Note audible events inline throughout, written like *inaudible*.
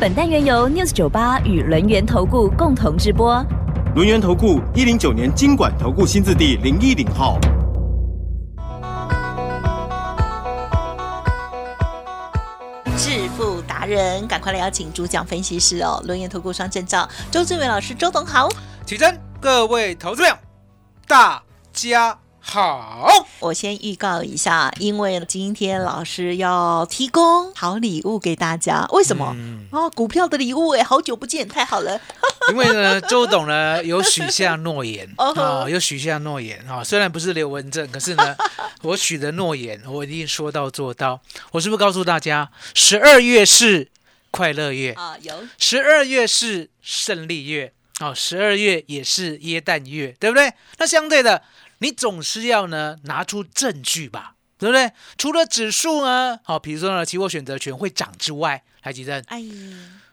本单元由 News 九八与轮源投顾共同直播。轮源投顾一零九年经管投顾新字第零一零号。致富达人，赶快来邀请主讲分析师哦，轮源投顾双证照周志伟老师，周董好。起身，各位投资者，大家好。我先预告一下，因为今天老师要提供好礼物给大家，为什么？嗯哦，股票的礼物哎，好久不见，太好了。*laughs* 因为呢，周董呢有许下诺言哦 *laughs* 有许下诺言啊。虽然不是刘文正，可是呢，*laughs* 我许的诺言我一定说到做到。我是不是告诉大家，十二月是快乐月，啊，有十二月是胜利月，哦，十二月也是耶诞月，对不对？那相对的，你总是要呢拿出证据吧，对不对？除了指数呢，好、比如说呢，期货选择权会涨之外，台积电哎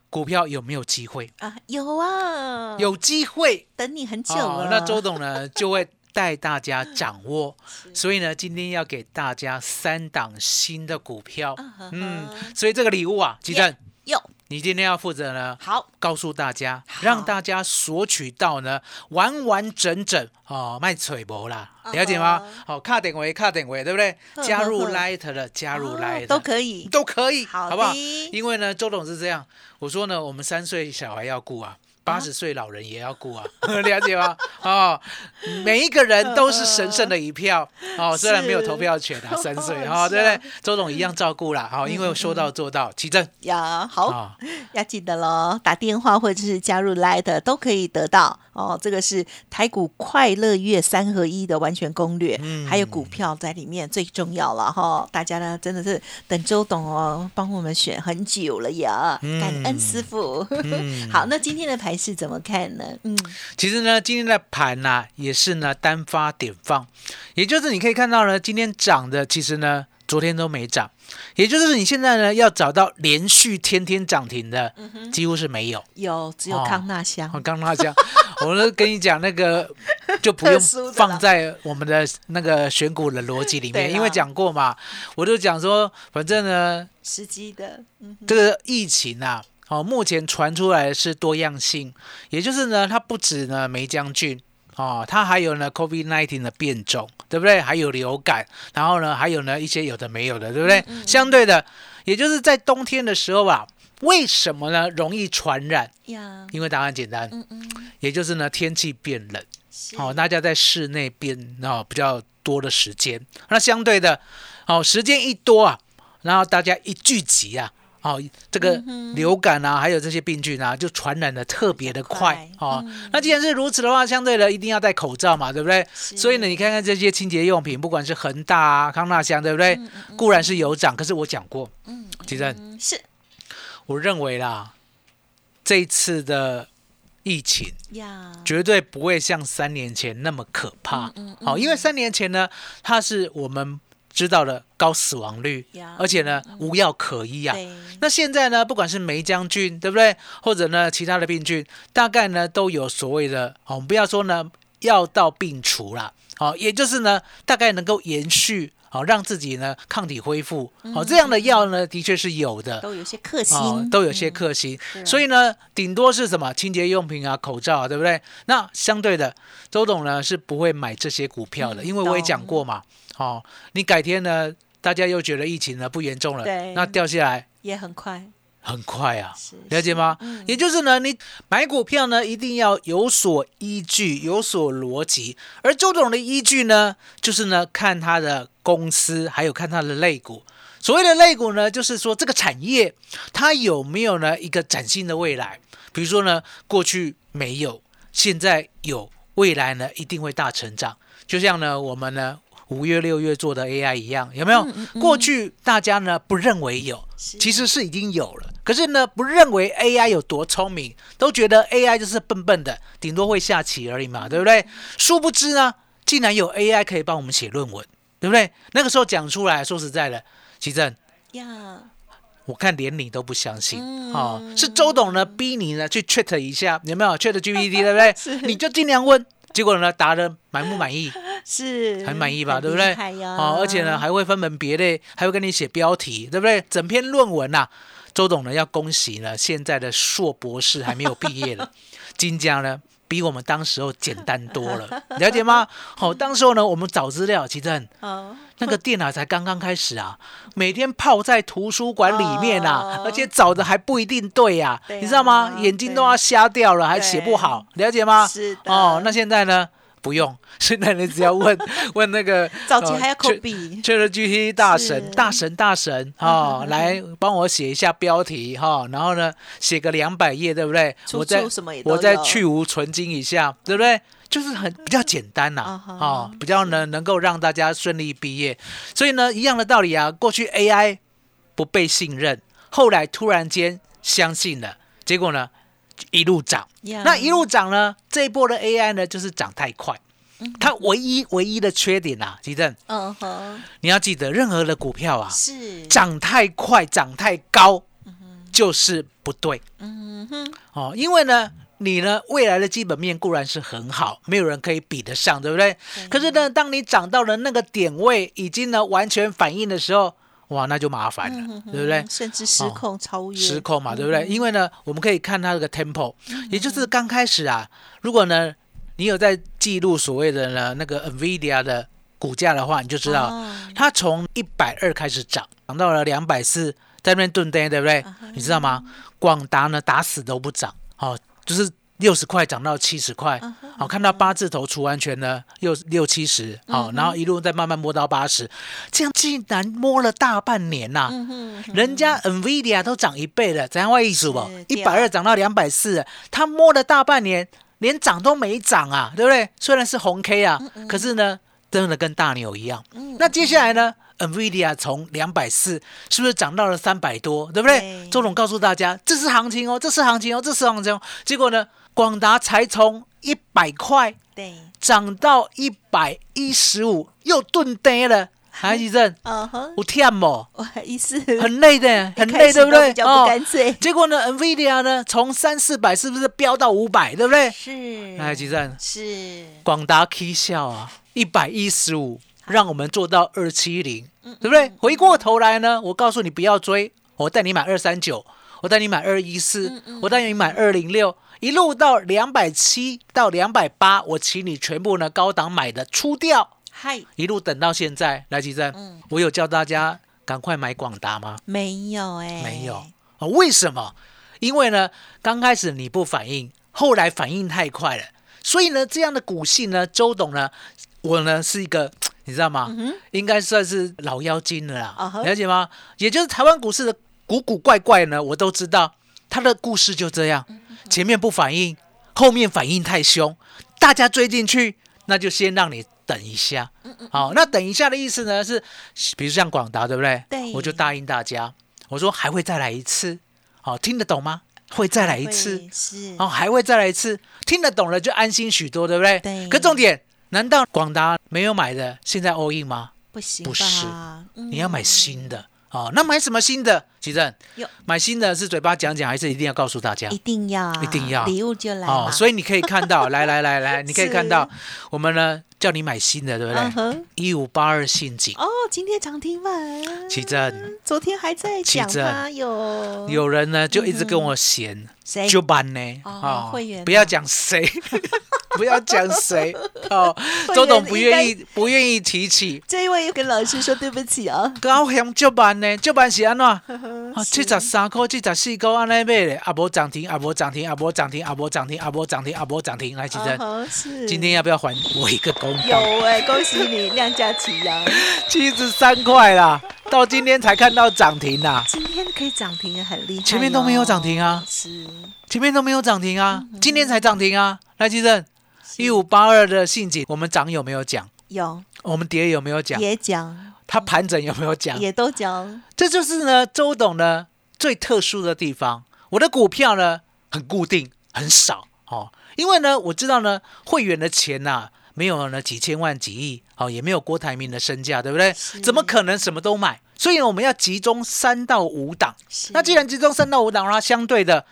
股票有没有机会？啊，有啊，有机会。等你很久哦了。那周董呢就会带大家掌握，*laughs* 所以呢，今天要给大家三档新的股票，嗯嗯，所以这个礼物啊，吉正，有你今天要负责呢，好告诉大家，好让大家索取到呢完完整整哦，卖嘴博啦，嗯了解吗？好、卡点位卡点位，对不对？呵加入 Light 的，加入哦 Light、都可以。都可以，好好不好？因为呢，周董是这样，我说呢，我们三岁小孩要顾啊。八十岁老人也要顾啊，*laughs* 了解吗？哦，每一个人都是神圣的一票哦，虽然没有投票权啊，*laughs* 三岁哈，对不对？周董一样照顾啦，好，因为说到做到，齐正呀，好，啊，要记得喽，打电话或者是加入 Light 都可以得到哦。这个是台股快乐月三合一的完全攻略，嗯还有股票在里面最重要了哈。大家呢真的是等周董哦帮我们选很久了呀，嗯感恩师傅。嗯 *laughs* 好，那今天的盘势怎么看呢？嗯，其实呢，今天的盘呢、也是呢单发点放，也就是你可以看到呢，今天涨的其实呢昨天都没涨，也就是你现在呢要找到连续天天涨停的，几乎是没有。有只有哦康纳香，哦、康纳香，*laughs* 我都跟你讲那个就不用放在我们的那个选股的逻辑里面，*laughs* 因为讲过嘛，我就讲说，反正呢时机的，嗯，这个疫情啊，哦，目前传出来的是多样性，也就是呢，它不止呢梅将军哦，它还有呢 COVID-19 的变种，对不对？还有流感，然后呢，还有呢一些有的没有的，对不对？相对的，也就是在冬天的时候啊，为什么呢？容易传染？呀，因为答案简单，嗯嗯，也就是呢天气变冷，是。哦，大家在室内变哦比较多的时间，那相对的，哦时间一多啊，然后大家一聚集啊，哦这个流感啊，还有这些病菌啊，就传染的特别的快快哦。那既然是如此的话，相对的一定要戴口罩嘛，对不对？所以呢，你看看这些清洁用品，不管是恒大啊、康纳香，对不对？固然是有涨，可是我讲过，嗯，其实嗯是我认为啦，这一次的疫情。呀，绝对不会像三年前那么可怕。好、因为三年前呢，它是我们知道了高死亡率呀，而且呢无药可医啊。那现在呢，不管是梅将军，对不对？或者呢其他的病菌，大概呢都有所谓的，哦，我们不要说呢药到病除啦，好、也就是呢大概能够延续，好、让自己呢抗体恢复，好、这样的药呢的确是有的。都有些克星，哦，都有些克星，所以呢，顶多是什么清洁用品啊、口罩啊，对不对？那相对的，周董呢是不会买这些股票的，嗯因为我也讲过嘛，哦，你改天呢，大家又觉得疫情呢不严重了对，那掉下来也很快，很快啊，了解吗？嗯也就是呢，你买股票呢，一定要有所依据，有所逻辑。而周董的依据呢，就是呢，看他的公司，还有看他的类股。所谓的类股呢，就是说这个产业它有没有呢一个崭新的未来。比如说呢，过去没有，现在有，未来呢一定会大成长。就像呢，我们呢五月、六月做的 AI 一样，有没有？过去大家呢不认为有，其实是已经有了。可是呢，不认为 AI 有多聪明，都觉得 AI 就是笨笨的，顶多会下棋而已嘛，对不对？殊不知呢，竟然有 AI 可以帮我们写论文，对不对？那个时候讲出来，说实在的，奇正，呀，我看连你都不相信、嗯哦，是周董呢逼你呢去 chat 一下，有没有 chat GPT *laughs* 对不对？是你就尽量问，结果呢答的满不满意？*laughs* 是很满意吧，很对不对哦，而且呢还会分门别类，还会跟你写标题，对不对？整篇论文呐、周董呢要恭喜呢，现在的硕博士还没有毕业了，*laughs* 金家呢比我们当时候简单多了，*laughs* 了解吗？好、当时候呢我们找资料，其实很哦那个电脑才刚刚开始啊，每天泡在图书馆里面啊，哦而且找的还不一定对呀、对啊你知道吗？眼睛都要瞎掉了，还写不好，了解吗？是的哦，那现在呢？不用，*laughs* 现在你只要问 *laughs* 问那个 *laughs* 早期还要抠呃笔，ChatGPT 大神大神大神哦，来帮我写一下标题哈、然后呢写个两百页，对不对？我再我再去无存精一下，对不对？就是很比较简单呐、哦，比较能能够让大家顺利毕业。所以呢，一样的道理啊，过去 AI 不被信任，后来突然间相信了，结果呢一路涨。呀那一路涨呢，这一波的 AI 呢就是涨太快。嗯它唯一唯一的缺点啊，吉正，嗯哼，你要记得，任何的股票啊，是，涨太快、涨太高，就是不对嗯哼，哦。因为呢，你呢未来的基本面固然是很好，没有人可以比得上，对不对？可是呢，当你涨到了那个点位，已经呢完全反应的时候，哇，那就麻烦了，对不对？甚至失控超越，失控嘛，对不对？因为呢，我们可以看它这个 tempo，也就是刚开始啊，如果呢你有在记录所谓的呢那个 Nvidia 的股价的话，你就知道哦它从一百二开始涨，涨到了两百四，在那边蹲跌，对不对？你知道吗？广达呢打死都不涨，哦，就是。六十块涨到七十块，好、看到八字头除完全呢，又六七十，好、然后一路再慢慢摸到八十，这样竟然摸了大半年呐、嗯，人家 NVIDIA 都涨一倍了，怎样会意思不？一百二涨到两百四，他摸了大半年，连涨都没涨啊，对不对？虽然是红 K 啊，可是呢，真的跟大牛一样。那接下来呢？NVIDIA 从两百四是不是涨到了三百多，对不对？对周总告诉大家，这是行情哦，这是行情哦，这是行情哦。结果呢，广达才从一百块对，涨到一百一十五，又顿跌了。*laughs* 韩医生，嗯哼，我天哦！我意思很累的，*laughs* 很累，对不对？始都比较不干脆结果呢，NVIDIA 呢，从三四百是不是飙到五百，对不对？是，来，吉正，是，广达 K 笑啊，一百一十五，让我们做到二七零，对不对？回过头来呢，我告诉你不要追，我带你买二三九，我带你买二一四，我带你买二零六，一路到两百七到两百八，我请你全部呢高档买的出掉，嗨，一路等到现在，来，吉正，嗯我有叫大家赶快买广达吗？没有哎，没有，啊？为什么？因为呢，刚开始你不反应，后来反应太快了，所以呢，这样的股性呢，周董呢，我呢是一个，你知道吗？应该算是老妖精了啦，了解吗？也就是台湾股市的古古怪怪呢，我都知道，他的故事就这样，前面不反应，后面反应太凶，大家追进去，那就先让你等一下。好，那等一下的意思呢是，比如像广达，对不对？对。我就答应大家，我说还会再来一次，好，听得懂吗？会再来一次，会是，哦，还会再来一次，听得懂了就安心许多，对不对？对。可重点，难道广达没有买的，现在 all in 吗？不行不是，嗯。你要买新的哦。那买什么新的？奇正有，买新的是嘴巴讲讲，还是一定要告诉大家？一？定要，一定要。礼物就来哦，所以你可以看到，*laughs* 来来来来，你可以看到，我们呢叫你买新的，对不对？一五八二陷阱，哦，今天涨停板，奇正，昨天还在讲啊有有人呢就一直跟我嫌，谁？就班呢，哦会员啊。不要讲谁，*laughs* 不要讲谁，哦，周董不愿意不愿意提起。这一位又跟老师说对不起啊，高雄足班呢，就班是安怎？*laughs* 七十三块、七十四块安尼买咧，啊无涨停，啊无涨停，啊无涨停，啊无涨停，啊无涨停，啊无涨停。来，奇珍，嗯哼是。今天要不要还我一个公有道？哎，恭喜你量价齐扬，*laughs* 七十三块啦，到今天才看到涨停啦，今天可以涨停，很厉害哦，前面都没有涨停啊。是前面都没有涨停啊，嗯今天才涨停啊。来，奇珍，一五八二的信锦，我们涨有没有讲？有我们跌有没有讲？也讲，它盘整有没有讲？也都讲，这就是呢，周董呢最特殊的地方，我的股票呢很固定，很少哦，因为呢我知道呢会员的钱呐、没有呢几千万几亿，哦也没有郭台铭的身价，对不对？怎么可能什么都买？所以呢我们要集中三到五档。那既然集中三到五档，那相对的，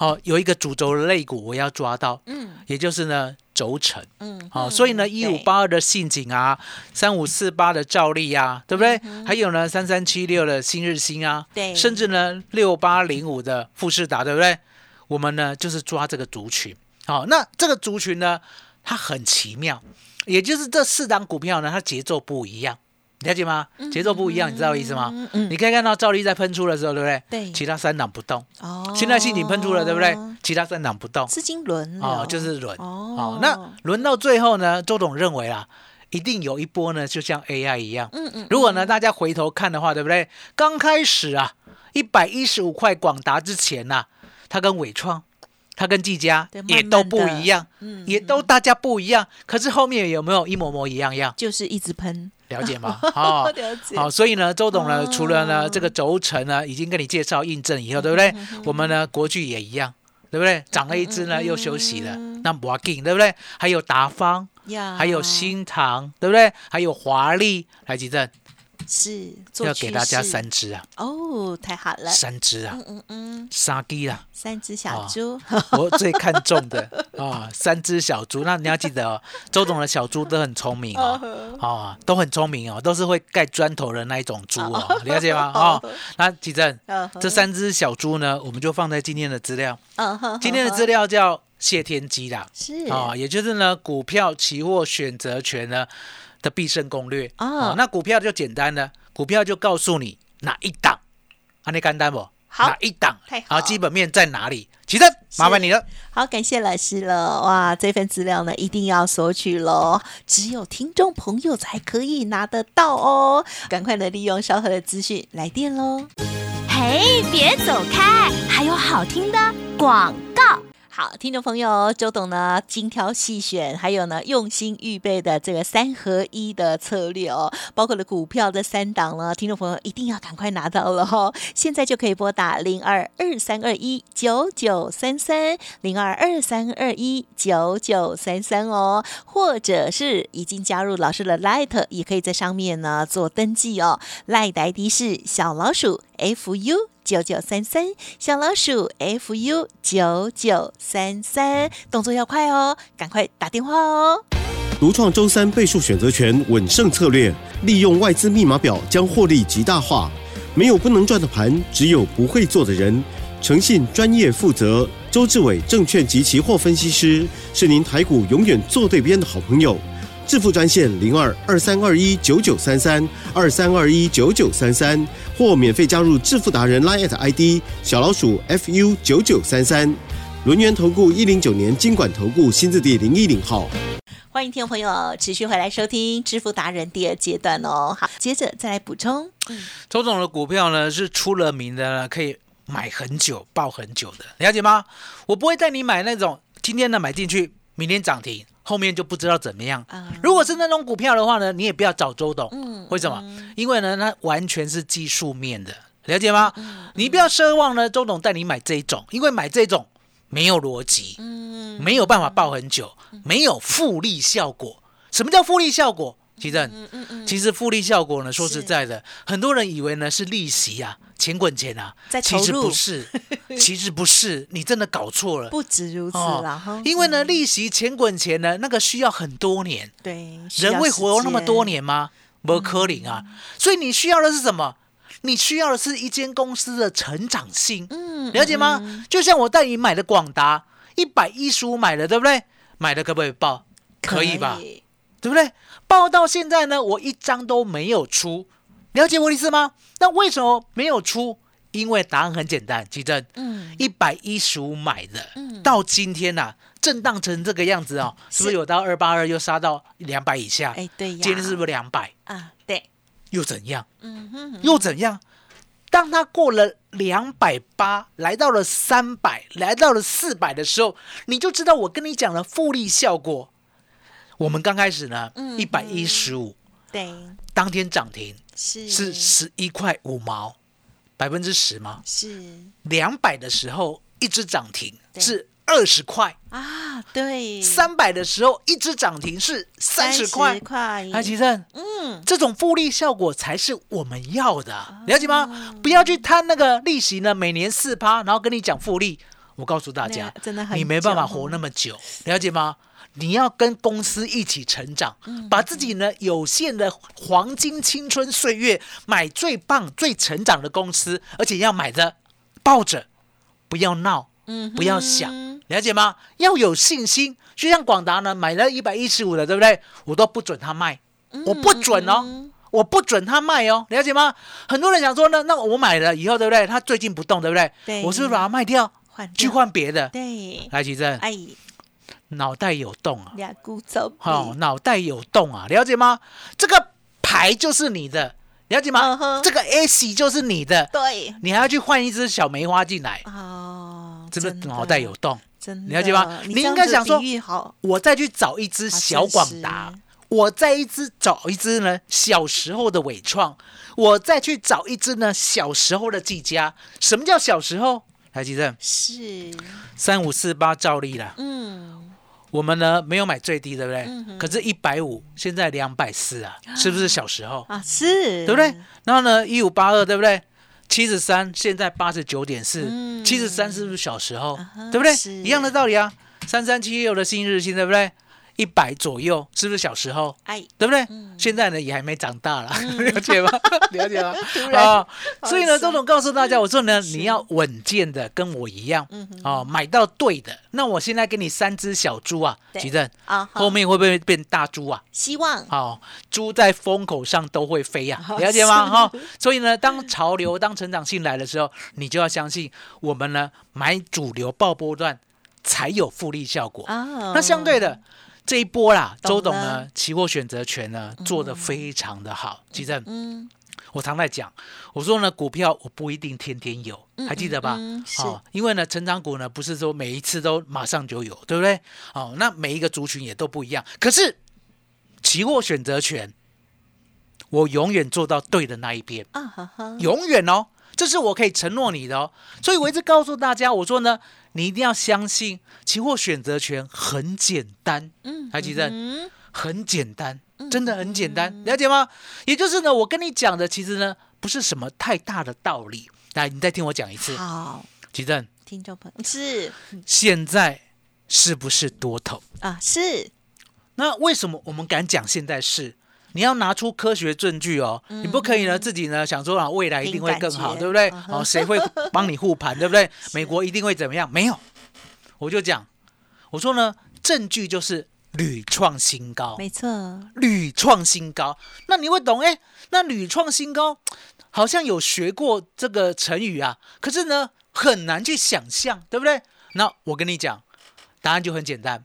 哦有一个主轴的肋骨我要抓到，嗯也就是呢轴承。嗯，好、嗯所以呢，一五八二的信景啊，三五四八的兆利啊，对不对？还有呢，三三七六的新日新啊，嗯对甚至呢，六八零五的富士达，对不对？我们呢，就是抓这个族群。好、那这个族群呢，它很奇妙，也就是这四档股票呢，它节奏不一样。了解吗？节奏不一样，你知道我意思吗？你可以看到兆利在喷出的时候，对不对？对其他三档不动。哦，现在信景喷出了，对不对？其他三档不动。资金轮哦，就是轮哦哦。那轮到最后呢，周董认为啦，一定有一波呢，就像 AI 一样。嗯嗯，如果呢，大家回头看的话，对不对？刚开始啊，一百一十五块广达之前呐、它跟伟创。它跟技嘉也都不一样，嗯也都大家不一样。可是后面有没有一模模一样样？就是一直喷，了解吗？*laughs* 哦，了解好，所以呢，周董呢，哦除了呢这个轴承呢，已经跟你介绍印证以后，对不对？我们呢国巨也一样，对不对？涨了一只呢，又休息了，那不要紧，对不对？还有达方，还有新唐，对不对？还有华丽，来吉正是做要给大家三只啊，哦，太好了，三只啊，嗯嗯嗯，杀鸡啦，三只小哦。猪，*laughs* 我最看重的啊，三只小猪。那你要记得哦，*laughs* 周董的小猪都很聪明哦，哦，都很聪明哦，都是会盖砖头的那一种猪哦，了解吗？*laughs* 哦，那吉正，这三只小猪呢，我们就放在今天的资料。今天的资料叫谢天机啦，是。啊、也就是呢股票、期货选择权呢的必胜攻略啊哦那股票就简单了，股票就告诉你哪一档，啊，你干单不？好哪一档？太好啊，基本面在哪里？其实麻烦你了。好，感谢老师了。哇，这份资料呢一定要索取喽，只有听众朋友才可以拿得到哦。赶快的利用稍后的资讯来电喽。嘿，别走开，还有好听的广告。好，听众朋友，周董呢精挑细选，还有呢用心预备的这个三合一的策略哦，包括了股票的三档呢，听众朋友一定要赶快拿到了哦，*laughs* 现在就可以拨打零二二三二一九九三三零二二三二一九九三三哦，或者是已经加入老师的 Light，也可以在上面呢做登记哦，Light 的 ID 是小老鼠 fu。九九三三，小老鼠 fu 九九三三，动作要快哦，赶快打电话哦。独创周三倍数选择权稳胜策略，利用外资密码表将获利极大化。没有不能赚的盘，只有不会做的人。诚信、专业、负责。周志伟证券及期货分析师是您台股永远做对边的好朋友。致富专线零二二三二一九九三三二三二一九九三三，或免费加入致富达人 Line at ID 小老鼠 fu 九九三三。轮源投顾一零九年经管投顾新字第零一零号。欢迎听众朋友持续回来收听《致富达人》第二阶段哦。好，接着再来补充。周总的股票呢是出了名的，可以买很久、抱很久的，了解吗？我不会带你买那种今天呢买进去，明天涨停，后面就不知道怎么样。啊如果是那种股票的话呢，你也不要找周董，嗯为什么？因为呢，它完全是技术面的，了解吗？嗯你不要奢望呢，周董带你买这一种，因为买这种没有逻辑，嗯没有办法抱很久，没有复利效果。什么叫复利效果？其实，嗯其实复利效果呢，说实在的，很多人以为呢是利息啊，钱滚钱啊，其实不是，*laughs* 其实不是，你真的搞错了。不止如此啦哈、哦因为呢，利息钱滚钱呢，那个需要很多年，对人会活时那么多年吗？不可能啊！所以你需要的是什么？你需要的是一间公司的成长性，嗯了解吗？就像我带你买的广达，一百一十五买的，对不对？买的可不可以报？可以吧？对不对？报到现在呢，我一张都没有出，了解我的意思吗？那为什么没有出？因为答案很简单，其正，嗯一百一十五买的，嗯到今天呐、震荡成这个样子哦，是不是是有到二八二又杀到两百以下？哎对呀，今天是不是两百？啊？对，又怎样？嗯哼，又怎样？当它过了两百八，来到了三百，来到了四百的时候，你就知道我跟你讲的复利效果。我们刚开始呢，嗯一百一十五，对，当天涨停是是十一块五毛，百分之十吗？是两百的时候一只涨停是二十块，啊，对，三百的时候一只涨停是三十块。块，哎，奇正，嗯，这种复利效果才是我们要的，了解吗？不要去贪那个利息呢，每年四趴，然后跟你讲复利。我告诉大家，真的很你没办法活那么久，了解吗？你要跟公司一起成长，嗯把自己呢有限的黄金青春岁月买最棒、最成长的公司，而且要买的抱着，不要闹，嗯不要想，了解吗？要有信心。就像广达呢，买了一百一十五的，对不对？我都不准他卖，我不准哦。嗯我不准他卖哦，了解吗？很多人想说呢，那我买了以后，对不对？他最近不动，对不对？对我是不是把它卖掉，去换掉换别的？对，来，奇正，哎，脑袋有洞啊，俩股走好、脑袋有洞啊，了解吗？这个牌就是你的，了解吗？这个 S 就是你的，对，你还要去换一只小梅花进来，哦，是不是真的。脑袋有洞？真的。了解吗？你应该想说好，我再去找一只小广达，我再一只找一只呢小时候的伟创，我再去找一只呢小时候的技嘉。什么叫小时候？来，记正是，三五四八照例啦，嗯，我们呢没有买最低，对不对？嗯可是，一百五现在两百四啊，是不是小时候？啊，是，对不对？？然后呢，一五八二，对不对？七十三，现在八十九点四，嗯七十三是不是小时候？啊对不对？一样的道理啊。三三七六的新日新，对不对？一百左右，是不是小时候？哎，对不对？嗯现在呢也还没长大了，*laughs* 了解吗？*laughs* 了解吗？啊，所以呢，好周总告诉大家，我说呢，你要稳健的，跟我一样，嗯哼哦，买到对的。那我现在给你三只小猪啊，对吉正，啊，后面会不会变大猪啊？希望好、猪在风口上都会飞呀、了解吗？哈、所以呢，当潮流、当成长性来的时候，你就要相信我们呢买主流爆波段才有复利效果。啊，那相对的这一波啦，周董呢期货选择权呢做的非常的好。其正，嗯，我常在讲，我说呢股票我不一定天天有，嗯还记得吧？嗯嗯是哦，因为呢成长股呢不是说每一次都马上就有，对不对？哦，那每一个族群也都不一样。可是期货选择权，我永远做到对的那一边，啊永远哦，这是我可以承诺你的哦。所以我一直告诉大家，我说呢，你一定要相信期货选择权很简单，嗯，还记得嗯很简单，真的很简单，了解吗？也就是呢，我跟你讲的，其实呢不是什么太大的道理。来，你再听我讲一次，好，吉正，听众朋友是现在是不是多头？啊，是那为什么我们敢讲现在是？你要拿出科学证据哦，你不可以呢自己呢想说啊未来一定会更好，对不对？哦，谁会帮你护盘，对不对？*laughs* 美国一定会怎么样？没有，我就讲，我说呢，证据就是屡创新高，没错，屡创新高。那你会懂哎？那屡创新高好像有学过这个成语啊，可是呢很难去想象，对不对？那我跟你讲，答案就很简单：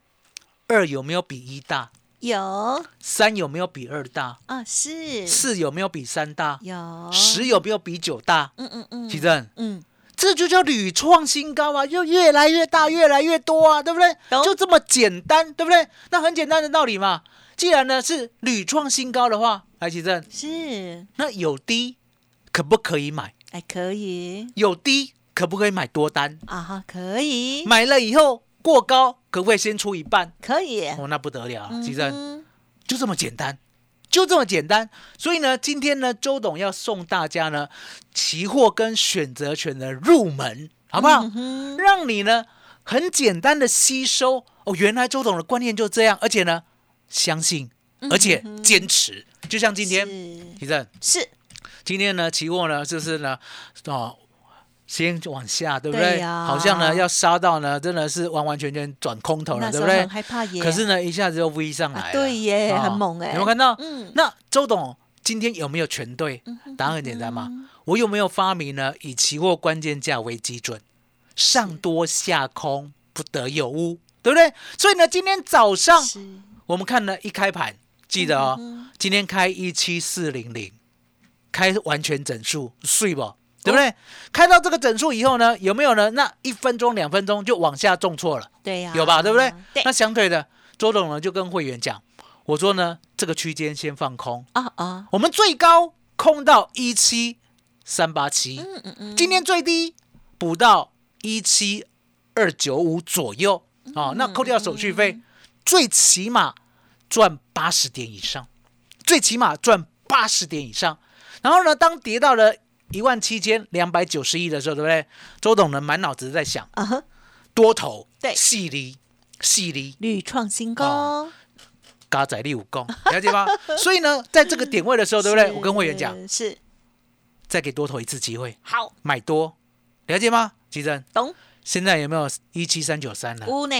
二有没有比一大？有三有没有比二大？啊，是四有没有比三大？有十有没有比九大？嗯嗯嗯，奇正，嗯，这就叫屡创新高啊，就越来越大，越来越多啊，对不对？就这么简单，对不对？那很简单的道理嘛。既然呢是屡创新高的话，来奇正，是那有低可不可以买？哎，可以有低可不可以买多单？啊哈，可以买了以后过高，可不可以先出一半？可以，哦，那不得了奇正。就这么简单，就这么简单。所以呢，今天呢，周董要送大家呢，期货跟选择权的入门，好不好？嗯让你呢很简单的吸收哦，原来周董的观念就这样，而且呢，相信，而且坚持。就像今天，嗯是提正，是今天呢，期货呢，就是呢，哦。先往下，对不对？好像呢要杀到呢，真的是完完全全转空头了，对不对？害怕耶，可是呢，一下子就 V 上来了、啊对耶哦很猛哎有没有看到？嗯那周董今天有没有全对？答案很简单嘛，我有没有发明呢？以期货关键价为基准，上多下空不得有误，对不对？所以呢，今天早上我们看呢一开盘，记得哦，嗯今天开一七四零零，开完全整数，睡不？对不对？开到这个整数以后呢，有没有呢？那一分钟、两分钟就往下重挫了。对呀，有吧？对不对？对那相对的，周董呢就跟会员讲，我说呢，这个区间先放空，啊啊，我们最高空到一七三八七，嗯嗯嗯，今天最低补到一七二九五左右哦，那扣掉手续费，最起码赚八十点以上，最起码赚八十点以上。然后呢，当跌到了一万七千两百九十亿的时候，对不对？周董呢满脑子在想啊哈，多头对。细离细离屡创新高。哦，嘎仔力武功，*laughs* 了解吗？所以呢，在这个点位的时候，对不对？我跟会员讲，是。再给多头一次机会，好。买多，了解吗？吉珍，懂。现在有没有一七三九三呢？屋呢，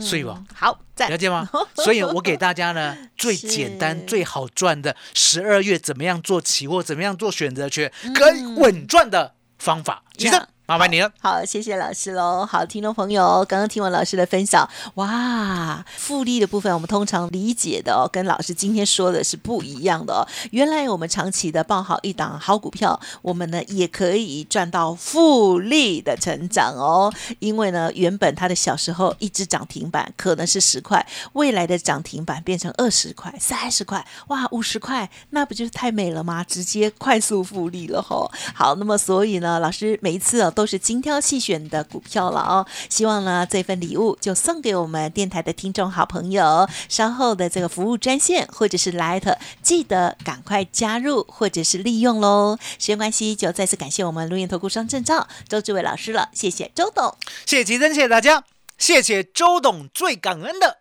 睡吧，好赞了解吗？*laughs* 所以我给大家呢 *laughs* 最简单、最好赚的十二月怎么样做期货，怎么样做选择权，可以稳赚的方法。吉珍呀，麻烦你了。好，谢谢老师喽。好，听众朋友，刚刚听完老师的分享，哇，复利的部分我们通常理解的哦，跟老师今天说的是不一样的哦。原来我们长期的抱好一档好股票，我们呢也可以赚到复利的成长哦。因为呢，原本它的小时候一只涨停板可能是十块，未来的涨停板变成二十块、三十块，哇，五十块，那不就是太美了吗？直接快速复利了吼。好，那么所以呢，老师每一次哦都是精挑细选的股票了哦。希望呢这份礼物就送给我们电台的听众好朋友。稍后的这个服务专线或者是 Light，记得赶快加入或者是利用喽。时间关系，就再次感谢我们录音投顾商证照周志伟老师了，谢谢周董。谢谢吉珍，谢谢大家，谢谢周董，最感恩的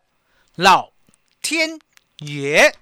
老天爷。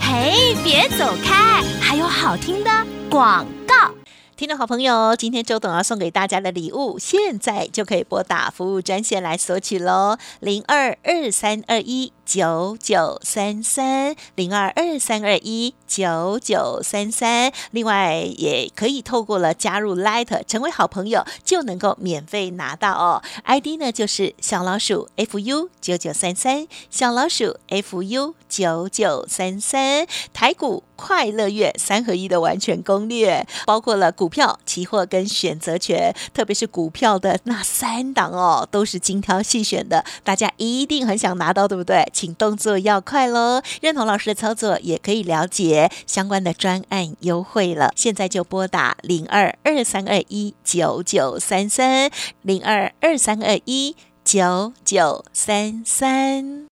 嘿，别走开，还有好听的广告。听众好朋友，今天周董要送给大家的礼物，现在就可以拨打服务专线来索取喽，零二二三二一九九三三，零二二三二一九九三三。另外，也可以透过了加入 Light 成为好朋友，就能够免费拿到哦。ID 呢就是小老鼠 fu 九九三三，小老鼠 fu 九九三三，台股快乐月三合一的完全攻略，包括了股票、期货跟选择权，特别是股票的那三档哦，都是精挑细选的，大家一定很想拿到，对不对？请动作要快喽！认同老师的操作，也可以了解相关的专案优惠了。现在就拨打零二二三二一九九三三零二二三二一九九三三。